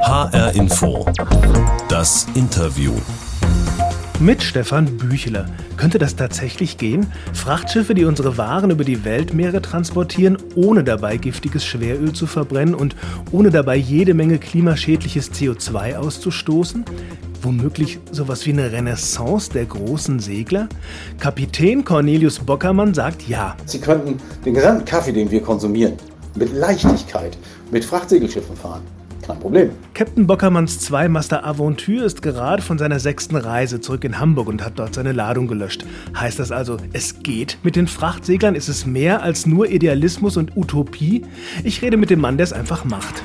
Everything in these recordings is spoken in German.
HR Info. Das Interview. Mit Stefan Büchler. Könnte das tatsächlich gehen? Frachtschiffe, die unsere Waren über die Weltmeere transportieren, ohne dabei giftiges Schweröl zu verbrennen und ohne dabei jede Menge klimaschädliches CO2 auszustoßen? Womöglich sowas wie eine Renaissance der großen Segler? Kapitän Cornelius Bockermann sagt ja. Sie könnten den gesamten Kaffee, den wir konsumieren, mit Leichtigkeit mit Frachtsegelschiffen fahren. Kein Problem. Captain Bockermanns Zweimaster Aventure ist gerade von seiner sechsten Reise zurück in Hamburg und hat dort seine Ladung gelöscht. Heißt das also, es geht mit den Frachtseglern? Ist es mehr als nur Idealismus und Utopie? Ich rede mit dem Mann, der es einfach macht.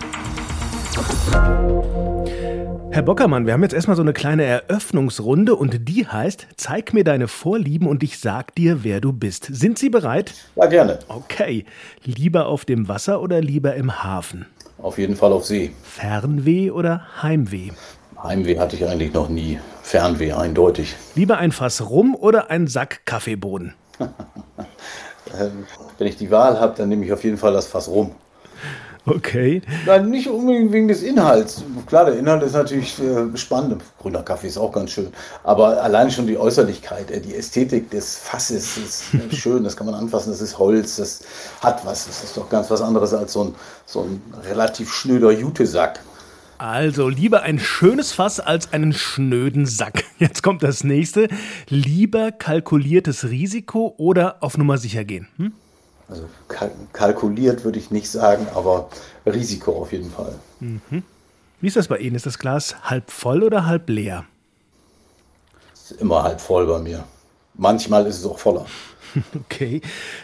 Herr Bockermann, wir haben jetzt erstmal so eine kleine Eröffnungsrunde und die heißt, zeig mir deine Vorlieben und ich sag dir, wer du bist. Sind Sie bereit? Ja, gerne. Okay. Lieber auf dem Wasser oder lieber im Hafen? Auf jeden Fall auf See. Fernweh oder Heimweh? Heimweh hatte ich eigentlich noch nie. Fernweh eindeutig. Lieber ein Fass Rum oder ein Sack Kaffeebohnen? Ähm, wenn ich die Wahl habe, dann nehme ich auf jeden Fall das Fass Rum. Okay. Nein, nicht unbedingt wegen des Inhalts. Klar, der Inhalt ist natürlich äh, spannend. Grüner Kaffee ist auch ganz schön. Aber allein schon die Äußerlichkeit, äh, die Ästhetik des Fasses ist äh, schön. Das kann man anfassen. Das ist Holz. Das hat was. Das ist doch ganz was anderes als so ein, so ein relativ schnöder Jutesack. Also lieber ein schönes Fass als einen schnöden Sack. Jetzt kommt das nächste. Lieber kalkuliertes Risiko oder auf Nummer sicher gehen? Hm? Also kalkuliert würde ich nicht sagen, aber Risiko auf jeden Fall. Mhm. Wie ist das bei Ihnen? Ist das Glas halb voll oder halb leer? Ist immer halb voll bei mir. Manchmal ist es auch voller. Okay.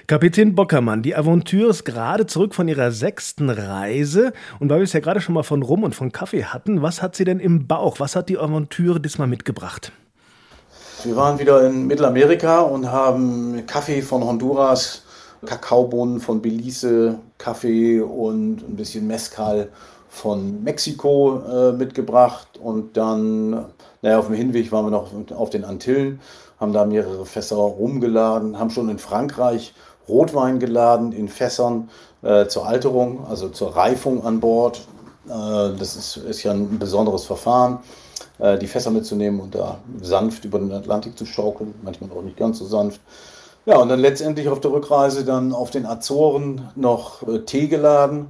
Kapitän Bockermann, die Aventure ist gerade zurück von ihrer sechsten Reise. Und weil wir es ja gerade schon mal von Rum und von Kaffee hatten, was hat sie denn im Bauch? Was hat die Aventure diesmal mitgebracht? Wir waren wieder in Mittelamerika und haben Kaffee von Honduras Kakaobohnen von Belize, Kaffee und ein bisschen Mezcal von Mexiko äh, mitgebracht. Und dann, naja, auf dem Hinweg waren wir noch auf den Antillen, haben da mehrere Fässer rumgeladen, haben schon in Frankreich Rotwein geladen in Fässern äh, zur Alterung, also zur Reifung an Bord. Äh, das ist, ist ja ein besonderes Verfahren, äh, die Fässer mitzunehmen und da sanft über den Atlantik zu schaukeln, manchmal auch nicht ganz so sanft. Ja, und dann letztendlich auf der Rückreise dann auf den Azoren noch äh, Tee geladen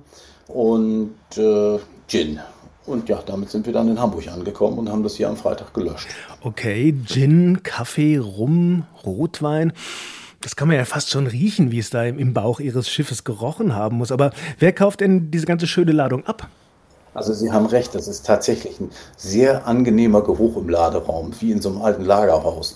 und äh, Gin. Und ja, damit sind wir dann in Hamburg angekommen und haben das hier am Freitag gelöscht. Okay, Gin, Kaffee, Rum, Rotwein. Das kann man ja fast schon riechen, wie es da im Bauch Ihres Schiffes gerochen haben muss. Aber wer kauft denn diese ganze schöne Ladung ab? Also Sie haben recht, das ist tatsächlich ein sehr angenehmer Geruch im Laderaum, wie in so einem alten Lagerhaus.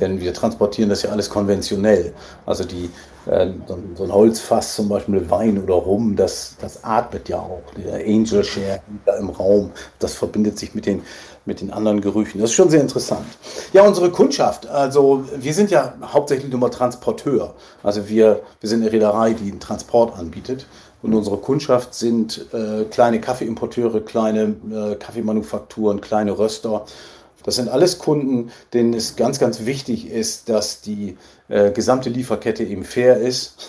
Denn wir transportieren das ja alles konventionell. Also die, äh, so, ein Holzfass zum Beispiel mit Wein oder Rum, das, das atmet ja auch. Der Angel Share im Raum, das verbindet sich mit den, mit den anderen Gerüchen. Das ist schon sehr interessant. Ja, unsere Kundschaft. Also wir sind ja hauptsächlich nur mal Transporteur. Also wir, wir sind eine Reederei, die einen Transport anbietet. Und unsere Kundschaft sind äh, kleine Kaffeeimporteure, kleine äh, Kaffeemanufakturen, kleine Röster das sind alles Kunden, denen es ganz, ganz wichtig ist, dass die äh, gesamte Lieferkette eben fair ist,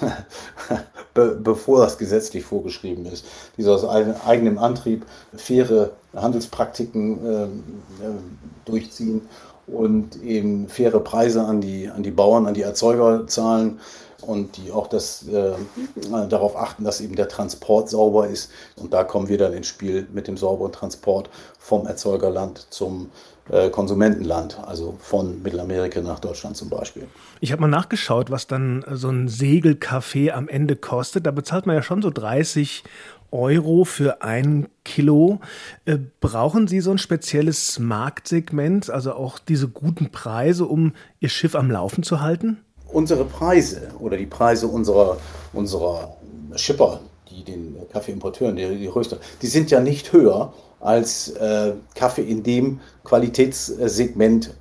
be bevor das gesetzlich vorgeschrieben ist. Die aus eigenem Antrieb faire Handelspraktiken äh, äh, durchziehen und eben faire Preise an die, an die Bauern, an die Erzeuger zahlen und die auch das, äh, darauf achten, dass eben der Transport sauber ist. Und da kommen wir dann ins Spiel mit dem sauberen Transport vom Erzeugerland zum äh, Konsumentenland, also von Mittelamerika nach Deutschland zum Beispiel. Ich habe mal nachgeschaut, was dann so ein Segelkaffee am Ende kostet. Da bezahlt man ja schon so 30 Euro für ein Kilo. Äh, brauchen Sie so ein spezielles Marktsegment, also auch diese guten Preise, um Ihr Schiff am Laufen zu halten? Unsere Preise oder die Preise unserer, unserer Schipper, die den Kaffeeimporteuren, die, die Röster, die sind ja nicht höher als äh, Kaffee in dem Qualitätssegment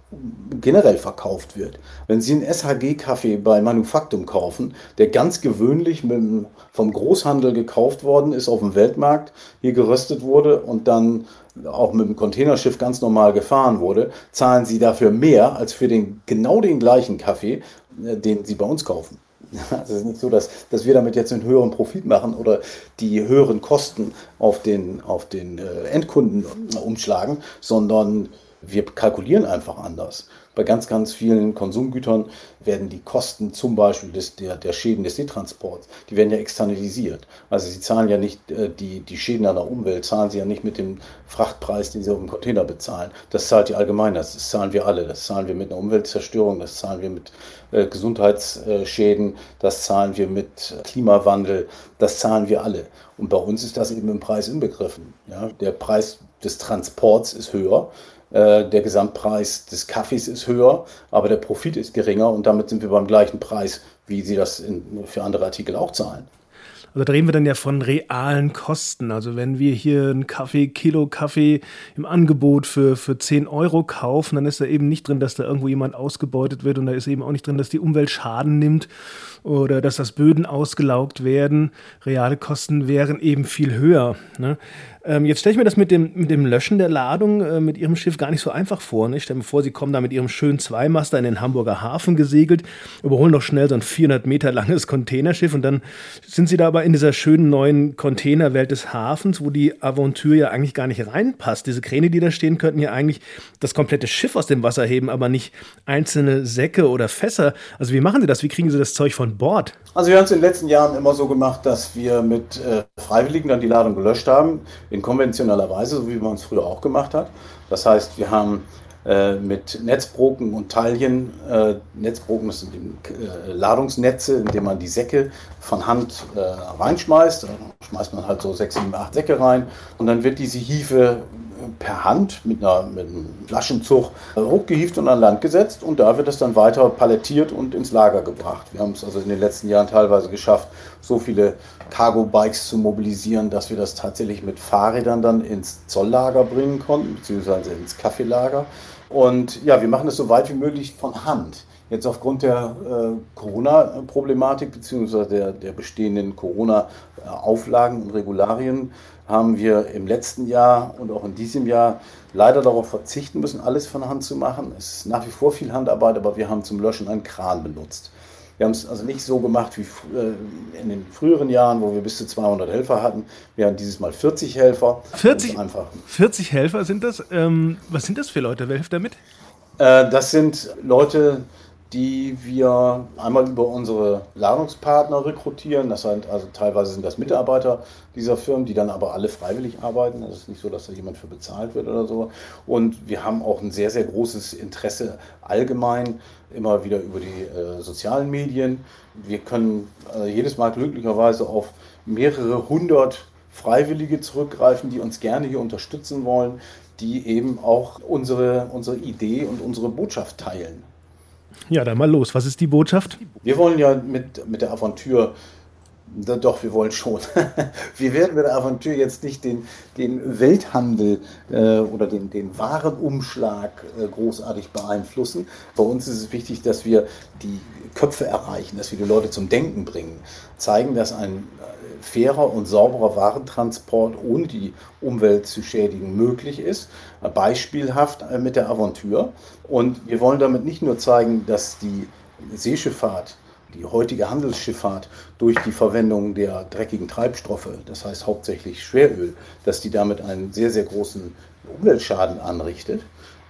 generell verkauft wird. Wenn Sie einen SHG-Kaffee bei Manufaktum kaufen, der ganz gewöhnlich mit, vom Großhandel gekauft worden ist auf dem Weltmarkt, hier geröstet wurde und dann auch mit dem Containerschiff ganz normal gefahren wurde, zahlen Sie dafür mehr als für den genau den gleichen Kaffee, den Sie bei uns kaufen. Also es ist nicht so, dass, dass wir damit jetzt einen höheren Profit machen oder die höheren Kosten auf den, auf den äh, Endkunden umschlagen, sondern wir kalkulieren einfach anders. Bei ganz, ganz vielen Konsumgütern werden die Kosten zum Beispiel des, der, der Schäden des Seetransports, die werden ja externalisiert. Also sie zahlen ja nicht äh, die, die Schäden an der Umwelt, zahlen sie ja nicht mit dem Frachtpreis, den sie auf dem Container bezahlen. Das zahlt die Allgemeinheit, das zahlen wir alle. Das zahlen wir mit einer Umweltzerstörung, das zahlen wir mit äh, Gesundheitsschäden, das zahlen wir mit Klimawandel, das zahlen wir alle. Und bei uns ist das eben im Preis inbegriffen. Ja? Der Preis des Transports ist höher der Gesamtpreis des Kaffees ist höher, aber der Profit ist geringer und damit sind wir beim gleichen Preis, wie Sie das in, für andere Artikel auch zahlen. Also da reden wir dann ja von realen Kosten. Also wenn wir hier einen Kaffee, Kilo Kaffee im Angebot für, für 10 Euro kaufen, dann ist da eben nicht drin, dass da irgendwo jemand ausgebeutet wird und da ist eben auch nicht drin, dass die Umwelt Schaden nimmt oder dass das Böden ausgelaugt werden. Reale Kosten wären eben viel höher. Ne? Ähm, jetzt stelle ich mir das mit dem, mit dem Löschen der Ladung äh, mit Ihrem Schiff gar nicht so einfach vor. Ne? Ich stelle mir vor, Sie kommen da mit Ihrem schönen Zweimaster in den Hamburger Hafen gesegelt, überholen noch schnell so ein 400 Meter langes Containerschiff und dann sind Sie da aber in dieser schönen neuen Containerwelt des Hafens, wo die Aventur ja eigentlich gar nicht reinpasst. Diese Kräne, die da stehen, könnten ja eigentlich das komplette Schiff aus dem Wasser heben, aber nicht einzelne Säcke oder Fässer. Also wie machen Sie das? Wie kriegen Sie das Zeug von Bord? Also wir haben es in den letzten Jahren immer so gemacht, dass wir mit äh, Freiwilligen dann die Ladung gelöscht haben in konventioneller Weise, so wie man es früher auch gemacht hat. Das heißt, wir haben äh, mit Netzbroken und Taillen, äh, Netzbroken sind äh, Ladungsnetze, in denen man die Säcke von Hand äh, reinschmeißt. Da schmeißt man halt so sechs, sieben, acht Säcke rein und dann wird diese Hiefe per Hand mit, einer, mit einem Flaschenzug hochgehieft und an Land gesetzt und da wird es dann weiter palettiert und ins Lager gebracht. Wir haben es also in den letzten Jahren teilweise geschafft, so viele Cargo-Bikes zu mobilisieren, dass wir das tatsächlich mit Fahrrädern dann ins Zolllager bringen konnten, beziehungsweise ins Kaffeelager. Und ja, wir machen das so weit wie möglich von Hand. Jetzt aufgrund der äh, Corona-Problematik beziehungsweise der, der bestehenden Corona-Auflagen und Regularien haben wir im letzten Jahr und auch in diesem Jahr leider darauf verzichten müssen, alles von Hand zu machen. Es ist nach wie vor viel Handarbeit, aber wir haben zum Löschen einen Kran benutzt. Wir haben es also nicht so gemacht wie äh, in den früheren Jahren, wo wir bis zu 200 Helfer hatten. Wir haben dieses Mal 40 Helfer. 40, einfach. 40 Helfer sind das? Ähm, was sind das für Leute? Wer hilft damit? Äh, das sind Leute, die wir einmal über unsere Ladungspartner rekrutieren. Das heißt, also teilweise sind das Mitarbeiter dieser Firmen, die dann aber alle freiwillig arbeiten. Es ist nicht so, dass da jemand für bezahlt wird oder so. Und wir haben auch ein sehr, sehr großes Interesse allgemein immer wieder über die äh, sozialen Medien. Wir können äh, jedes Mal glücklicherweise auf mehrere hundert Freiwillige zurückgreifen, die uns gerne hier unterstützen wollen, die eben auch unsere, unsere Idee und unsere Botschaft teilen. Ja, dann mal los. Was ist die Botschaft? Wir wollen ja mit, mit der Aventur doch, wir wollen schon. wir werden mit der Aventur jetzt nicht den, den Welthandel äh, oder den, den Warenumschlag äh, großartig beeinflussen. Bei uns ist es wichtig, dass wir die Köpfe erreichen, dass wir die Leute zum Denken bringen, zeigen, dass ein äh, fairer und sauberer Warentransport ohne die Umwelt zu schädigen möglich ist. Beispielhaft äh, mit der Aventur. Und wir wollen damit nicht nur zeigen, dass die Seeschifffahrt die heutige Handelsschifffahrt durch die Verwendung der dreckigen Treibstoffe, das heißt hauptsächlich Schweröl, dass die damit einen sehr, sehr großen Umweltschaden anrichtet.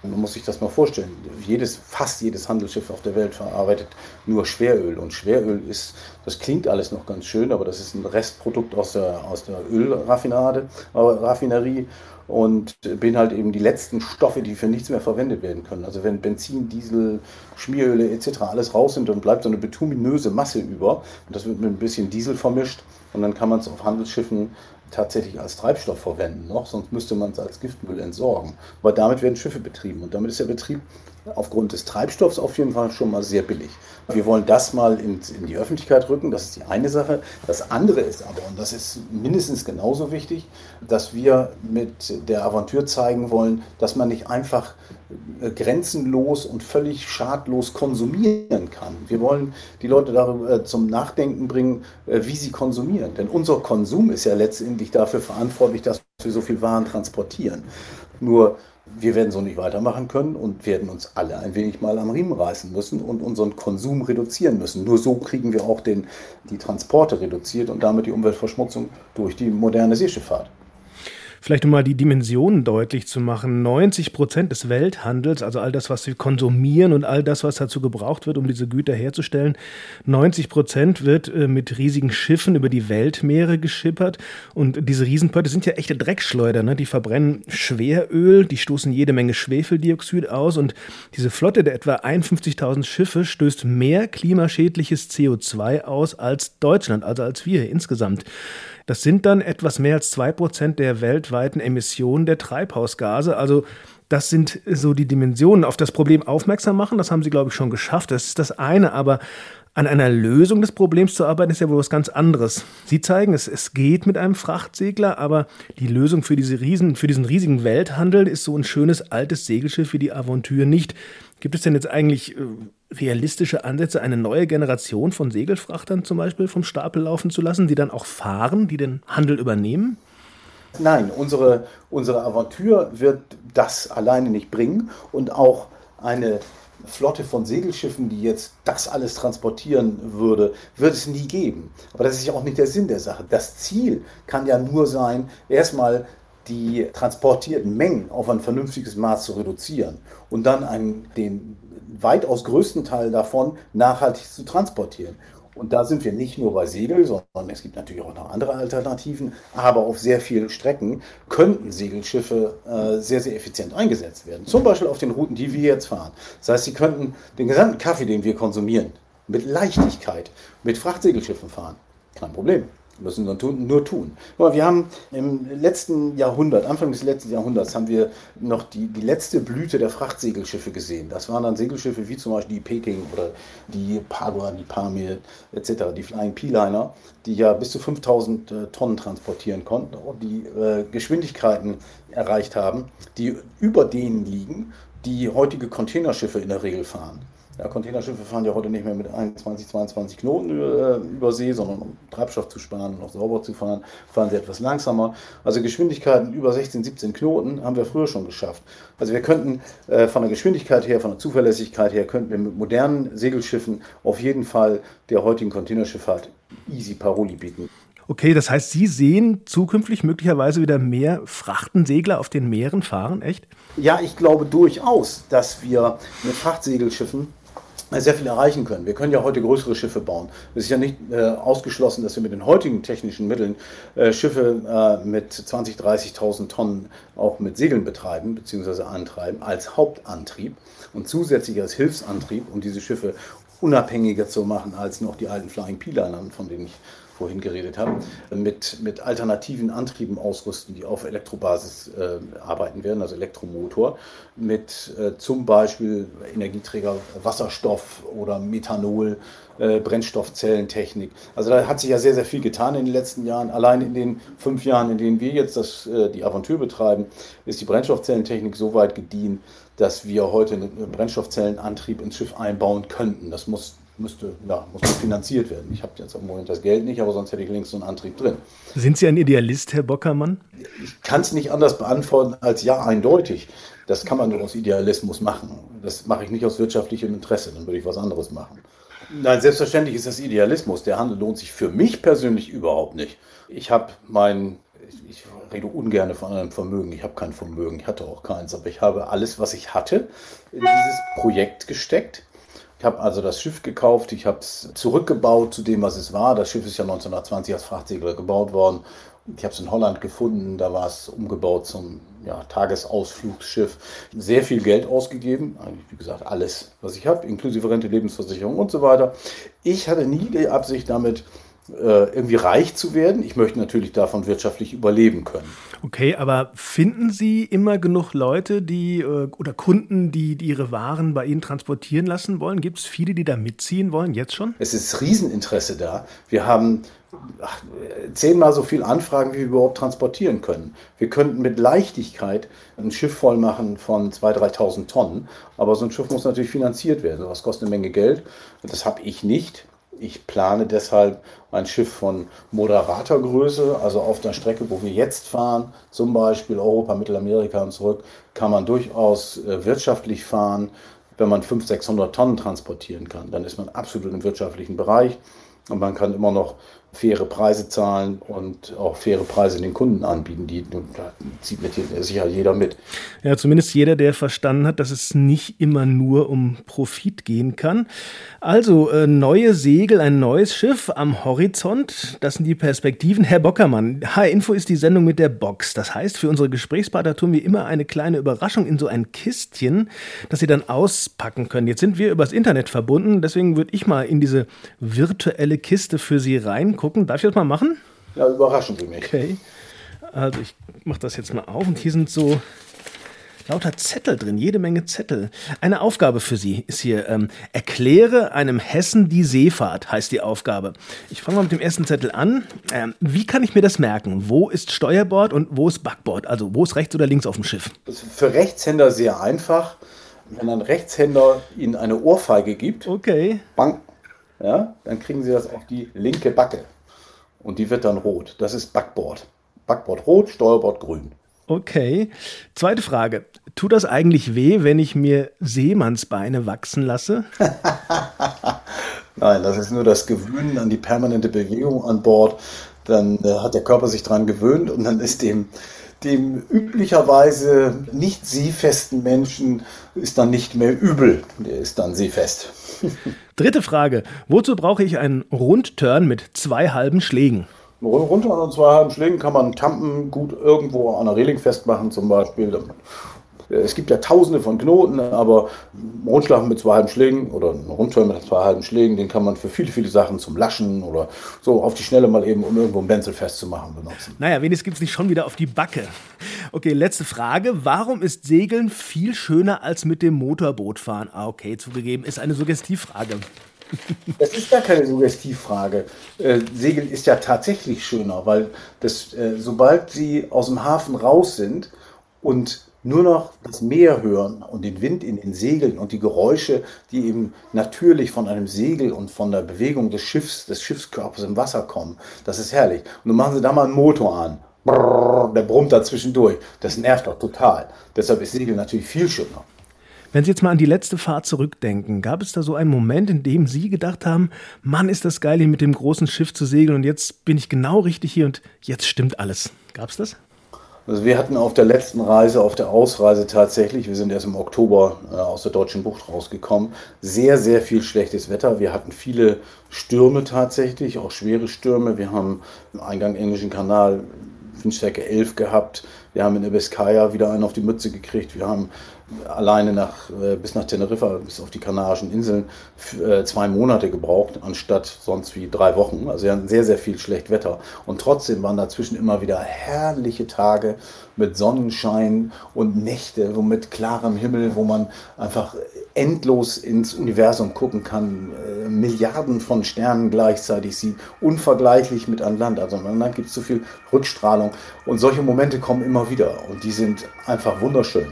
Man muss sich das mal vorstellen. Jedes, fast jedes Handelsschiff auf der Welt verarbeitet nur Schweröl. Und Schweröl ist, das klingt alles noch ganz schön, aber das ist ein Restprodukt aus der, aus der Ölraffinade, äh, Raffinerie und beinhaltet eben die letzten Stoffe, die für nichts mehr verwendet werden können. Also wenn Benzin, Diesel, Schmieröle etc. alles raus sind, dann bleibt so eine bituminöse Masse über und das wird mit ein bisschen Diesel vermischt und dann kann man es auf Handelsschiffen tatsächlich als Treibstoff verwenden noch, sonst müsste man es als Giftmüll entsorgen. Aber damit werden Schiffe betrieben und damit ist der Betrieb aufgrund des Treibstoffs auf jeden Fall schon mal sehr billig. Wir wollen das mal in, in, die Öffentlichkeit rücken, das ist die eine Sache. Das andere ist aber, und das ist mindestens genauso wichtig, dass wir mit der Aventur zeigen wollen, dass man nicht einfach grenzenlos und völlig schadlos konsumieren kann. Wir wollen die Leute darüber äh, zum Nachdenken bringen, äh, wie sie konsumieren. Denn unser Konsum ist ja letztendlich dafür verantwortlich, dass wir so viel Waren transportieren. Nur Wir werden so nicht weitermachen können und werden uns alle ein wenig mal am Riemen reißen müssen und unseren Konsum reduzieren müssen. Nur so kriegen wir auch den, die Transporte reduziert und damit die Umweltverschmutzung durch die moderne Seeschifffahrt. Vielleicht um mal die Dimensionen deutlich zu machen. 90 Prozent des Welthandels, also all das, was wir konsumieren und all das, was dazu gebraucht wird, um diese Güter herzustellen, 90 Prozent wird äh, mit riesigen Schiffen über die Weltmeere geschippert. Und diese Riesenpötte sind ja echte Dreckschleuder. Ne? Die verbrennen Schweröl, die stoßen jede Menge Schwefeldioxid aus. Und diese Flotte der etwa 51.000 Schiffe stößt mehr klimaschädliches CO2 aus als Deutschland, also als wir insgesamt. Das sind dann etwas mehr als zwei Prozent der weltweiten Emissionen der Treibhausgase. Also das sind so die Dimensionen. Auf das Problem aufmerksam machen, das haben Sie, glaube ich, schon geschafft. Das ist das eine. Aber an einer Lösung des Problems zu arbeiten, ist ja wohl was ganz anderes. Sie zeigen, es, es geht mit einem Frachtsegler, aber die Lösung für, diese Riesen, für diesen riesigen Welthandel ist so ein schönes altes Segelschiff wie die Aventure nicht. Gibt es denn jetzt eigentlich äh, realistische Ansätze, eine neue Generation von Segelfrachtern zum Beispiel vom Stapel laufen zu lassen, die dann auch fahren, die den Handel übernehmen? Nein, unsere, unsere Aventur wird das alleine nicht bringen und auch eine Flotte von Segelschiffen, die jetzt das alles transportieren würde, wird es nie geben. Aber das ist ja auch nicht der Sinn der Sache. Das Ziel kann ja nur sein, erstmal die transportierten Mengen auf ein vernünftiges Maß zu reduzieren und dann einen, den weitaus größten Teil davon nachhaltig zu transportieren. Und da sind wir nicht nur bei Segel, sondern es gibt natürlich auch noch andere Alternativen. Aber auf sehr vielen Strecken könnten Segelschiffe äh, sehr, sehr effizient eingesetzt werden. Zum Beispiel auf den Routen, die wir jetzt fahren. Das heißt, sie könnten den gesamten Kaffee, den wir konsumieren, mit Leichtigkeit mit Frachtsegelschiffen fahren. Kein Problem müssen nur tun. Aber wir haben im letzten Jahrhundert, Anfang des letzten Jahrhunderts, haben wir noch die, die letzte Blüte der Frachtsegelschiffe gesehen. Das waren dann Segelschiffe wie zum Beispiel die Peking oder die Padua, die Pamir etc., die Flying P-Liner, die ja bis zu 5000 äh, Tonnen transportieren konnten und die äh, Geschwindigkeiten erreicht haben, die über denen liegen, die heutige Containerschiffe in der Regel fahren. Ja, Containerschiffe fahren ja heute nicht mehr mit 21, 22 Knoten über, äh, über See, sondern um Treibstoff zu sparen und auch sauber zu fahren, fahren sie etwas langsamer. Also Geschwindigkeiten über 16, 17 Knoten haben wir früher schon geschafft. Also wir könnten äh, von der Geschwindigkeit her, von der Zuverlässigkeit her, könnten wir mit modernen Segelschiffen auf jeden Fall der heutigen Containerschifffahrt easy Paroli bieten. Okay, das heißt, Sie sehen zukünftig möglicherweise wieder mehr Frachtensegler auf den Meeren fahren, echt? Ja, ich glaube durchaus, dass wir mit Frachtsegelschiffen sehr viel erreichen können. Wir können ja heute größere Schiffe bauen. Es ist ja nicht äh, ausgeschlossen, dass wir mit den heutigen technischen Mitteln äh, Schiffe äh, mit 20.000, 30.000 Tonnen auch mit Segeln betreiben bzw. antreiben als Hauptantrieb und zusätzlich als Hilfsantrieb, um diese Schiffe unabhängiger zu machen als noch die alten Flying P-Liner, von denen ich vorhin geredet habe, mit, mit alternativen Antrieben ausrüsten, die auf Elektrobasis äh, arbeiten werden, also Elektromotor, mit äh, zum Beispiel Energieträger Wasserstoff oder Methanol, äh, Brennstoffzellentechnik. Also da hat sich ja sehr, sehr viel getan in den letzten Jahren. Allein in den fünf Jahren, in denen wir jetzt das, äh, die Aventur betreiben, ist die Brennstoffzellentechnik so weit gediehen, dass wir heute einen Brennstoffzellenantrieb ins Schiff einbauen könnten. Das muss müsste, ja, muss finanziert werden. Ich habe jetzt im Moment das Geld nicht, aber sonst hätte ich links so einen Antrieb drin. Sind Sie ein Idealist, Herr Bockermann? Ich kann es nicht anders beantworten als ja, eindeutig. Das kann man nur aus Idealismus machen. Das mache ich nicht aus wirtschaftlichem Interesse, dann würde ich was anderes machen. Nein, selbstverständlich ist das Idealismus. Der Handel lohnt sich für mich persönlich überhaupt nicht. Ich habe mein, ich rede ungern von einem Vermögen. Ich habe kein Vermögen, ich hatte auch keins, aber ich habe alles, was ich hatte, in dieses Projekt gesteckt ich habe also das Schiff gekauft, ich habe es zurückgebaut zu dem, was es war. Das Schiff ist ja 1920 als Frachtsegler gebaut worden. Ich habe es in Holland gefunden, da war es umgebaut zum ja, Tagesausflugsschiff. Sehr viel Geld ausgegeben, eigentlich wie gesagt alles, was ich habe, inklusive Rente, Lebensversicherung und so weiter. Ich hatte nie die Absicht damit, äh, irgendwie reich zu werden. Ich möchte natürlich davon wirtschaftlich überleben können. Okay, aber finden Sie immer genug Leute, die äh, oder Kunden, die, die ihre Waren bei Ihnen transportieren lassen wollen? Gibt es viele, die da mitziehen wollen, jetzt schon? Es ist Rieseninteresse da. Wir haben ach, zehnmal so viele Anfragen, wie wir überhaupt transportieren können. Wir könnten mit Leichtigkeit ein Schiff voll machen von 2.000, 3.000 Tonnen, aber so ein Schiff muss natürlich finanziert werden. Das kostet eine Menge Geld. Das habe ich nicht. Ich plane deshalb ein Schiff von moderater Größe, also auf der Strecke, wo wir jetzt fahren, zum Beispiel Europa, Mittelamerika und zurück, kann man durchaus äh, wirtschaftlich fahren, wenn man 500, 600 Tonnen transportieren kann. Dann ist man absolut im wirtschaftlichen Bereich und man kann immer noch faire Preise zahlen und auch faire Preise den Kunden anbieten. Die zieht mit sicher jeder mit. Ja, zumindest jeder, der verstanden hat, dass es nicht immer nur um Profit gehen kann. Also äh, neue Segel, ein neues Schiff am Horizont. Das sind die Perspektiven. Herr Bockermann, H-Info ist die Sendung mit der Box. Das heißt, für unsere Gesprächspartner tun wir immer eine kleine Überraschung in so ein Kistchen, das Sie dann auspacken können. Jetzt sind wir übers Internet verbunden, deswegen würde ich mal in diese virtuelle Kiste für Sie reingucken gucken. Darf ich das mal machen? Ja, überraschen Sie mich. Okay. Also ich mache das jetzt mal auf und hier sind so lauter Zettel drin, jede Menge Zettel. Eine Aufgabe für Sie ist hier, ähm, erkläre einem Hessen die Seefahrt, heißt die Aufgabe. Ich fange mal mit dem ersten Zettel an. Ähm, wie kann ich mir das merken? Wo ist Steuerbord und wo ist Backbord? Also wo ist rechts oder links auf dem Schiff? Das ist für Rechtshänder sehr einfach. Wenn ein Rechtshänder Ihnen eine Ohrfeige gibt, okay. Ja, dann kriegen Sie das auf die linke Backe und die wird dann rot. Das ist Backbord. Backbord rot, Steuerbord grün. Okay. Zweite Frage. Tut das eigentlich weh, wenn ich mir Seemannsbeine wachsen lasse? Nein, das ist nur das Gewöhnen an die permanente Bewegung an Bord. Dann äh, hat der Körper sich daran gewöhnt und dann ist dem, dem üblicherweise nicht seefesten Menschen ist dann nicht mehr übel. Der ist dann seefest. Dritte Frage. Wozu brauche ich einen Rundturn mit zwei halben Schlägen? Rundturn und zwei halben Schlägen kann man Tampen gut irgendwo an der Reling festmachen zum Beispiel. Es gibt ja tausende von Knoten, aber ein Rundschlag mit zwei halben Schlägen oder ein Rundturm mit zwei halben Schlägen, den kann man für viele, viele Sachen zum Laschen oder so auf die Schnelle mal eben, um irgendwo ein Benzel festzumachen, benutzen. Naja, wenigstens gibt es nicht schon wieder auf die Backe. Okay, letzte Frage. Warum ist Segeln viel schöner als mit dem Motorboot fahren? Ah, okay, zugegeben, ist eine Suggestivfrage. Das ist gar keine Suggestivfrage. Äh, Segeln ist ja tatsächlich schöner, weil das, äh, sobald Sie aus dem Hafen raus sind und nur noch das Meer hören und den Wind in den Segeln und die Geräusche, die eben natürlich von einem Segel und von der Bewegung des Schiffs, des Schiffskörpers im Wasser kommen. Das ist herrlich. Und dann machen Sie da mal einen Motor an. Brrr, der brummt da zwischendurch. Das nervt doch total. Deshalb ist Segeln natürlich viel schöner. Wenn Sie jetzt mal an die letzte Fahrt zurückdenken, gab es da so einen Moment, in dem Sie gedacht haben, Mann, ist das geil, hier mit dem großen Schiff zu segeln und jetzt bin ich genau richtig hier und jetzt stimmt alles. Gab es das? Also wir hatten auf der letzten Reise, auf der Ausreise tatsächlich, wir sind erst im Oktober äh, aus der Deutschen Bucht rausgekommen, sehr, sehr viel schlechtes Wetter. Wir hatten viele Stürme tatsächlich, auch schwere Stürme. Wir haben im Eingang Englischen Kanal Windstärke 11 gehabt. Wir haben in der Biscaya wieder einen auf die Mütze gekriegt. Wir haben alleine nach, äh, bis nach Teneriffa, bis auf die Kanarischen Inseln, äh, zwei Monate gebraucht, anstatt sonst wie drei Wochen. Also wir hatten sehr, sehr viel schlecht Wetter. Und trotzdem waren dazwischen immer wieder herrliche Tage mit Sonnenschein und Nächte, wo mit klarem Himmel, wo man einfach endlos ins Universum gucken kann, äh, Milliarden von Sternen gleichzeitig sieht, unvergleichlich mit an Land. Also an Land gibt es so viel Rückstrahlung. Und solche Momente kommen immer wieder und die sind einfach wunderschön.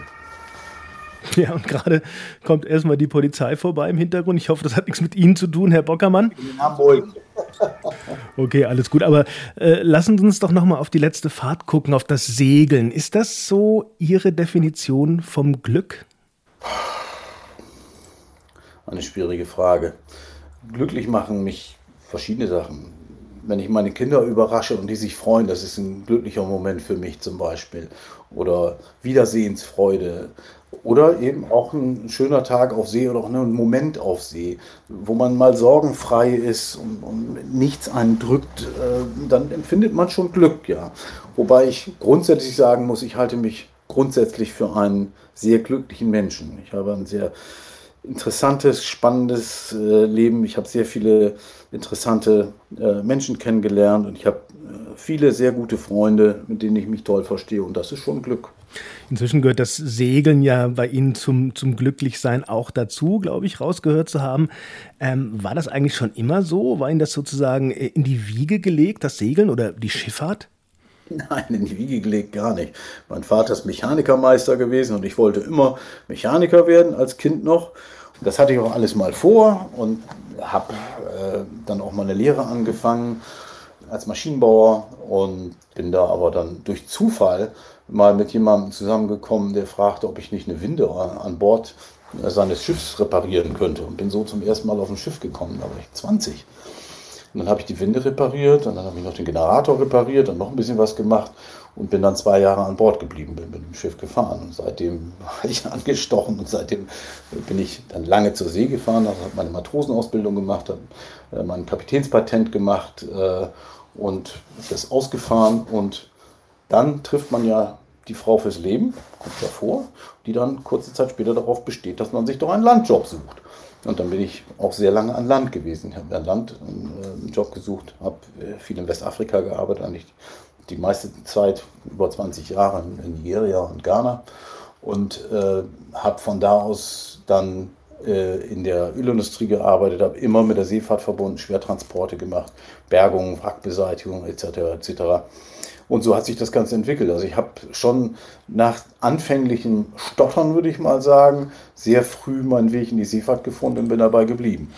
Ja, und gerade kommt erstmal die Polizei vorbei im Hintergrund. Ich hoffe, das hat nichts mit Ihnen zu tun, Herr Bockermann. In Hamburg. Okay, alles gut. Aber äh, lassen Sie uns doch nochmal auf die letzte Fahrt gucken, auf das Segeln. Ist das so Ihre Definition vom Glück? Eine schwierige Frage. Glücklich machen mich verschiedene Sachen. Wenn ich meine Kinder überrasche und die sich freuen, das ist ein glücklicher Moment für mich zum Beispiel. Oder Wiedersehensfreude oder eben auch ein schöner Tag auf See oder auch ein Moment auf See, wo man mal sorgenfrei ist und, und nichts einen drückt, äh, dann empfindet man schon Glück, ja. Wobei ich grundsätzlich sagen muss, ich halte mich grundsätzlich für einen sehr glücklichen Menschen. Ich habe ein sehr interessantes, spannendes äh, Leben. Ich habe sehr viele interessante äh, Menschen kennengelernt und ich habe äh, viele sehr gute Freunde, mit denen ich mich toll verstehe und das ist schon Glück. Inzwischen gehört das Segeln ja bei Ihnen zum, zum Glücklichsein auch dazu, glaube ich, rausgehört zu haben. Ähm, war das eigentlich schon immer so? War Ihnen das sozusagen äh, in die Wiege gelegt, das Segeln oder die Schifffahrt? Nein, in die Wiege gelegt gar nicht. Mein Vater ist Mechanikermeister gewesen und ich wollte immer Mechaniker werden als Kind noch. Das hatte ich auch alles mal vor und habe äh, dann auch meine Lehre angefangen als Maschinenbauer und bin da aber dann durch Zufall mal mit jemandem zusammengekommen, der fragte, ob ich nicht eine Winde an Bord seines Schiffs reparieren könnte und bin so zum ersten Mal auf ein Schiff gekommen, da war ich 20. Und dann habe ich die Winde repariert und dann habe ich noch den Generator repariert und noch ein bisschen was gemacht und bin dann zwei Jahre an Bord geblieben, bin mit dem Schiff gefahren. Und seitdem war ich angestochen und seitdem bin ich dann lange zur See gefahren, also habe meine Matrosenausbildung gemacht, habe äh, mein Kapitänspatent gemacht äh, und das ausgefahren. Und dann trifft man ja die Frau fürs Leben, kommt ja vor, die dann kurze Zeit später darauf besteht, dass man sich doch einen Landjob sucht. Und dann bin ich auch sehr lange an Land gewesen. Ich habe Land einen Job gesucht, habe äh, viel in Westafrika gearbeitet, eigentlich die meiste Zeit, über 20 Jahre in Nigeria und Ghana. Und äh, habe von da aus dann äh, in der Ölindustrie gearbeitet, habe immer mit der Seefahrt verbunden, Schwertransporte gemacht, Bergung, Wrackbeseitigung etc. etc. Und so hat sich das Ganze entwickelt. Also ich habe schon nach anfänglichem Stottern, würde ich mal sagen, sehr früh meinen Weg in die Seefahrt gefunden und bin dabei geblieben.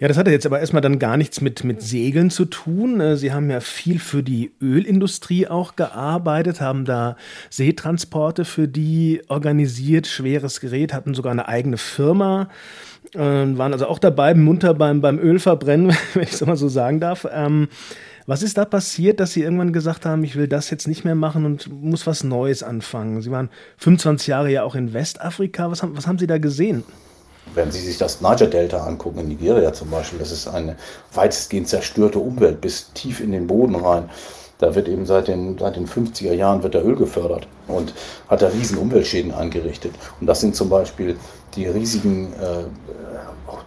Ja, das hatte jetzt aber erstmal dann gar nichts mit, mit Segeln zu tun. Äh, Sie haben ja viel für die Ölindustrie auch gearbeitet, haben da Seetransporte für die organisiert, schweres Gerät, hatten sogar eine eigene Firma, äh, waren also auch dabei, munter beim, beim Ölverbrennen, wenn ich es mal so sagen darf. Ähm, was ist da passiert, dass Sie irgendwann gesagt haben, ich will das jetzt nicht mehr machen und muss was Neues anfangen? Sie waren 25 Jahre ja auch in Westafrika. Was haben, was haben Sie da gesehen? Wenn Sie sich das Niger-Delta angucken, in Nigeria zum Beispiel, das ist eine weitestgehend zerstörte Umwelt bis tief in den Boden rein. Da wird eben seit den, seit den 50er Jahren wird der Öl gefördert und hat da riesen Umweltschäden angerichtet. Und das sind zum Beispiel die riesigen äh,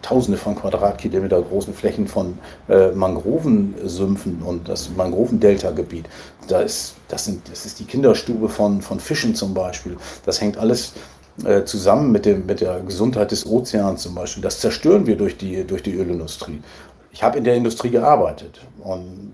Tausende von Quadratkilometer großen Flächen von äh, Mangrovensümpfen und das Mangrovendelta-Gebiet. Da ist, das, sind, das ist die Kinderstube von, von Fischen zum Beispiel. Das hängt alles äh, zusammen mit, dem, mit der Gesundheit des Ozeans zum Beispiel. Das zerstören wir durch die, durch die Ölindustrie. Ich habe in der Industrie gearbeitet und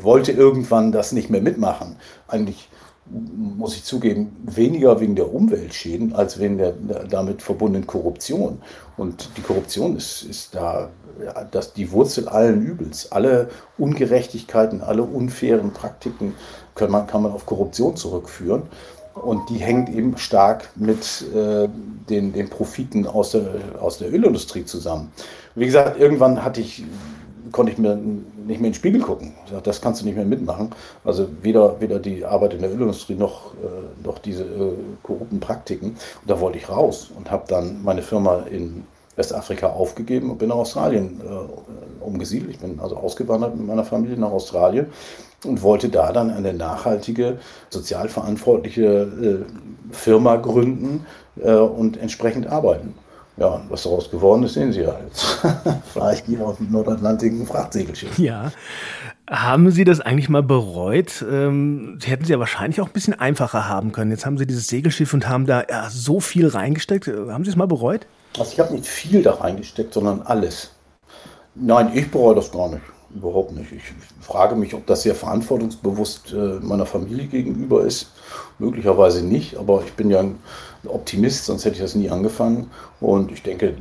wollte irgendwann das nicht mehr mitmachen. Eigentlich muss ich zugeben, weniger wegen der Umweltschäden als wegen der, der damit verbundenen Korruption. Und die Korruption ist, ist da ja, das, die Wurzel allen Übels. Alle Ungerechtigkeiten, alle unfairen Praktiken kann man, kann man auf Korruption zurückführen. Und die hängt eben stark mit äh, den, den Profiten aus der, aus der Ölindustrie zusammen. Wie gesagt, irgendwann hatte ich konnte ich mir nicht mehr in den Spiegel gucken. Das kannst du nicht mehr mitmachen. Also weder, weder die Arbeit in der Ölindustrie noch, äh, noch diese äh, korrupten Praktiken. Und da wollte ich raus und habe dann meine Firma in Westafrika aufgegeben und bin nach Australien äh, umgesiedelt. Ich bin also ausgewandert mit meiner Familie nach Australien und wollte da dann eine nachhaltige, sozialverantwortliche äh, Firma gründen äh, und entsprechend arbeiten. Ja, was daraus geworden ist, sehen Sie ja. Jetzt ich hier auf dem Nordatlantik ein Frachtsegelschiff. Ja. Haben Sie das eigentlich mal bereut? Ähm, Sie hätten Sie ja wahrscheinlich auch ein bisschen einfacher haben können. Jetzt haben Sie dieses Segelschiff und haben da ja, so viel reingesteckt. Haben Sie es mal bereut? Also ich habe nicht viel da reingesteckt, sondern alles. Nein, ich bereue das gar nicht. Überhaupt nicht. Ich frage mich, ob das sehr verantwortungsbewusst äh, meiner Familie gegenüber ist. Möglicherweise nicht, aber ich bin ja ein Optimist, sonst hätte ich das nie angefangen. Und ich denke,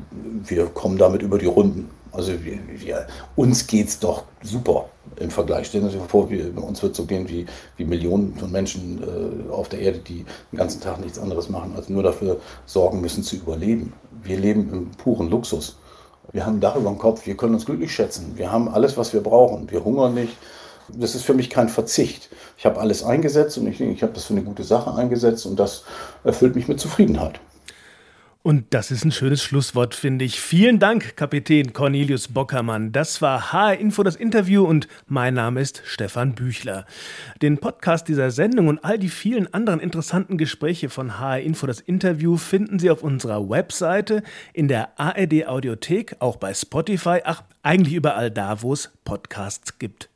wir kommen damit über die Runden. Also wir, wir, uns geht es doch super im Vergleich. Stellen Sie sich vor, wir, uns wird so gehen wie, wie Millionen von Menschen äh, auf der Erde, die den ganzen Tag nichts anderes machen, als nur dafür sorgen müssen zu überleben. Wir leben im puren Luxus. Wir haben ein Dach über dem Kopf, wir können uns glücklich schätzen. Wir haben alles, was wir brauchen. Wir hungern nicht. Das ist für mich kein Verzicht. Ich habe alles eingesetzt und ich denke, ich habe das für eine gute Sache eingesetzt und das erfüllt mich mit Zufriedenheit. Und das ist ein schönes Schlusswort, finde ich. Vielen Dank, Kapitän Cornelius Bockermann. Das war HR Info das Interview und mein Name ist Stefan Büchler. Den Podcast dieser Sendung und all die vielen anderen interessanten Gespräche von HR Info das Interview finden Sie auf unserer Webseite, in der ARD Audiothek, auch bei Spotify, ach, eigentlich überall da, wo es Podcasts gibt.